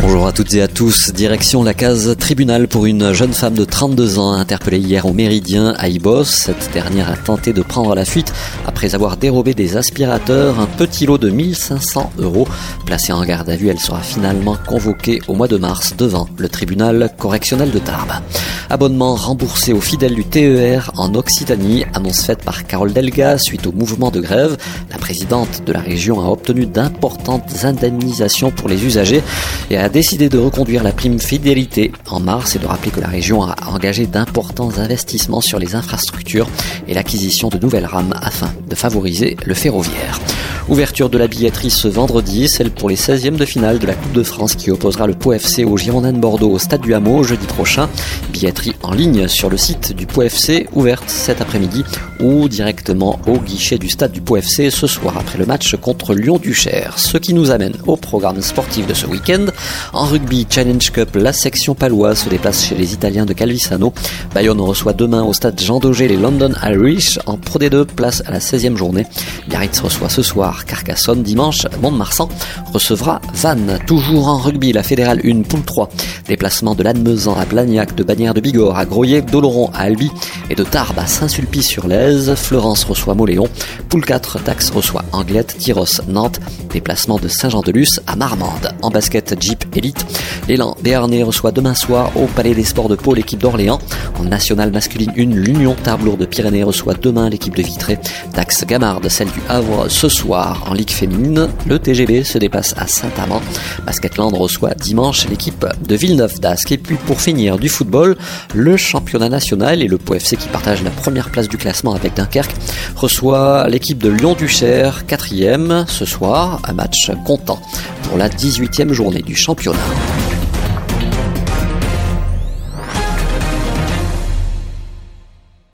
Bonjour à toutes et à tous. Direction la case tribunal pour une jeune femme de 32 ans interpellée hier au Méridien à Ibos. Cette dernière a tenté de prendre la fuite après avoir dérobé des aspirateurs, un petit lot de 1500 euros. Placée en garde à vue, elle sera finalement convoquée au mois de mars devant le tribunal correctionnel de Tarbes. Abonnement remboursé aux fidèles du TER en Occitanie, annonce faite par Carole Delga suite au mouvement de grève. La présidente de la région a obtenu d'importantes indemnisations pour les usagers et a décidé de reconduire la prime fidélité en mars et de rappeler que la région a engagé d'importants investissements sur les infrastructures et l'acquisition de nouvelles rames afin de favoriser le ferroviaire. Ouverture de la billetterie ce vendredi, celle pour les 16e de finale de la Coupe de France qui opposera le Pau FC au Girondin de Bordeaux au Stade du Hameau jeudi prochain. Billetterie en ligne sur le site du Pau FC, ouverte cet après-midi ou directement au guichet du Stade du Pau FC ce soir après le match contre Lyon-Duchère. Ce qui nous amène au programme sportif de ce week-end. En rugby Challenge Cup, la section paloise se déplace chez les Italiens de Calvisano. Bayonne reçoit demain au stade Jean Daugé les London Irish en Pro D2, place à la 16e journée. Biarritz reçoit ce soir Carcassonne. Dimanche, Mont-de-Marsan recevra Vannes. Toujours en rugby, la fédérale 1, poule 3. Déplacement de Lannemezan à Blagnac, de Bagnères de Bigorre à Groyer, d'Oloron à Albi et de Tarbes à Saint-Sulpice-sur-Lèze. Florence reçoit Moléon. Poule 4, Dax reçoit Anglette, Tyros, Nantes. Déplacement de Saint-Jean-de-Luz à Marmande. En basket, Jeep Elite. L'élan Béarnais reçoit demain soir au Palais des Sports de Pau l'équipe d'Orléans. En nationale masculine 1, l'Union Tarbes de Pyrénées reçoit demain l'équipe de Vitré. Dax Gamarde, celle du Havre ce soir. En Ligue féminine, le TGB se dépasse à Saint-Amand. Basketland reçoit dimanche l'équipe de Villeneuve d'Ascq. Et puis pour finir du football, le championnat national et le Pau FC qui partage la première place du classement avec Dunkerque reçoit l'équipe de Lyon-Duchère, quatrième ce soir, un match comptant pour la 18e journée du championnat.